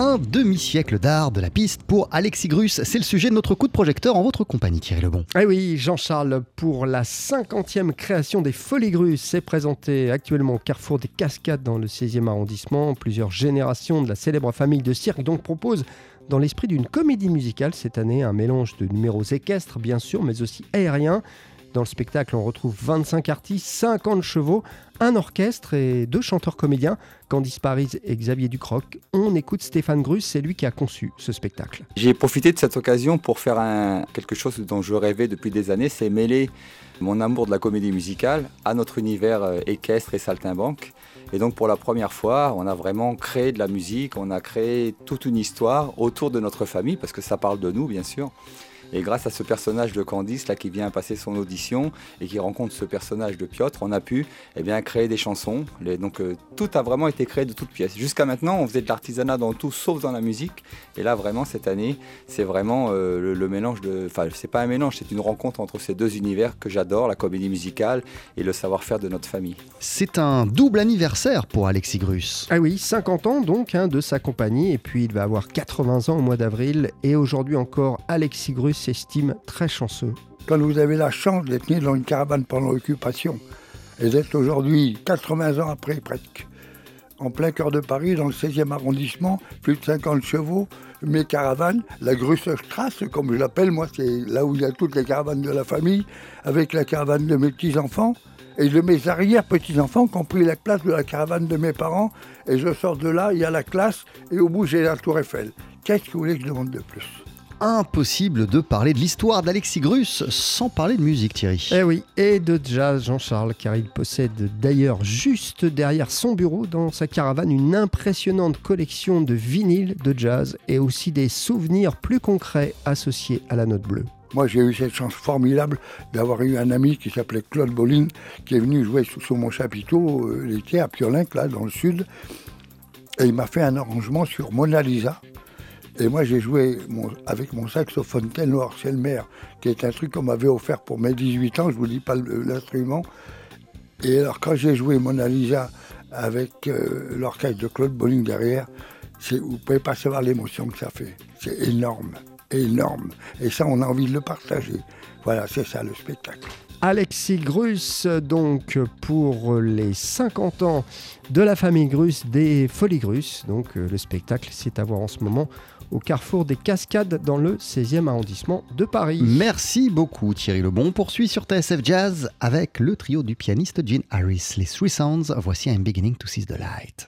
Un demi-siècle d'art de la piste pour Alexis Grus. C'est le sujet de notre coup de projecteur en votre compagnie, Thierry Lebon. Eh oui, Jean-Charles, pour la 50e création des Folies Grus, c'est présenté actuellement au Carrefour des Cascades dans le 16e arrondissement. Plusieurs générations de la célèbre famille de cirque donc proposent dans l'esprit d'une comédie musicale cette année un mélange de numéros équestres bien sûr mais aussi aériens dans le spectacle, on retrouve 25 artistes, 50 chevaux, un orchestre et deux chanteurs comédiens, Candice Paris et Xavier Ducroc. On écoute Stéphane Grus, c'est lui qui a conçu ce spectacle. J'ai profité de cette occasion pour faire un, quelque chose dont je rêvais depuis des années, c'est mêler mon amour de la comédie musicale à notre univers euh, équestre et saltimbanque. Et donc pour la première fois, on a vraiment créé de la musique, on a créé toute une histoire autour de notre famille, parce que ça parle de nous bien sûr. Et grâce à ce personnage de Candice là, qui vient passer son audition et qui rencontre ce personnage de Piotr, on a pu eh bien, créer des chansons. donc euh, tout a vraiment été créé de toutes pièces. Jusqu'à maintenant, on faisait de l'artisanat dans tout sauf dans la musique. Et là, vraiment, cette année, c'est vraiment euh, le, mélange de. Enfin, c'est pas un mélange, c'est une rencontre entre ces deux univers que j'adore, la comédie musicale et le savoir-faire de notre famille. C'est un double anniversaire pour Alexis Grus. Ah oui, 50 ans donc hein, de sa compagnie. Et puis il va avoir 80 ans au mois d'avril. Et aujourd'hui encore, Alexis Grus s'estime très chanceux. Quand vous avez la chance d'être né dans une caravane pendant l'occupation et d'être aujourd'hui, 80 ans après presque, en plein cœur de Paris, dans le 16e arrondissement, plus de 50 chevaux, mes caravanes, la Grussestrasse, comme je l'appelle, moi, c'est là où il y a toutes les caravanes de la famille, avec la caravane de mes petits-enfants et de mes arrière-petits-enfants qui ont pris la place de la caravane de mes parents. Et je sors de là, il y a la classe, et au bout, j'ai la Tour Eiffel. Qu'est-ce que vous voulez que je demande de plus? Impossible de parler de l'histoire d'Alexis Grus sans parler de musique, Thierry. Eh oui, et de jazz, Jean-Charles, car il possède d'ailleurs juste derrière son bureau, dans sa caravane, une impressionnante collection de vinyles de jazz et aussi des souvenirs plus concrets associés à la note bleue. Moi, j'ai eu cette chance formidable d'avoir eu un ami qui s'appelait Claude Bolin, qui est venu jouer sous, mon chapiteau euh, l'été à Piolinc, là, dans le sud. Et il m'a fait un arrangement sur Mona Lisa. Et moi, j'ai joué avec mon saxophone ténor Selmer, qui est un truc qu'on m'avait offert pour mes 18 ans, je vous dis pas l'instrument. Et alors, quand j'ai joué Mona Lisa avec euh, l'orchestre de Claude Bolling derrière, vous ne pouvez pas savoir l'émotion que ça fait. C'est énorme, énorme. Et ça, on a envie de le partager. Voilà, c'est ça le spectacle. Alexis Grus, donc pour les 50 ans de la famille Grus des Folies Grus. Donc euh, le spectacle, c'est à voir en ce moment au carrefour des Cascades dans le 16e arrondissement de Paris. Merci beaucoup Thierry Lebon. On poursuit sur TSF Jazz avec le trio du pianiste Gene Harris, les Three Sounds. Voici I'm Beginning to See the Light.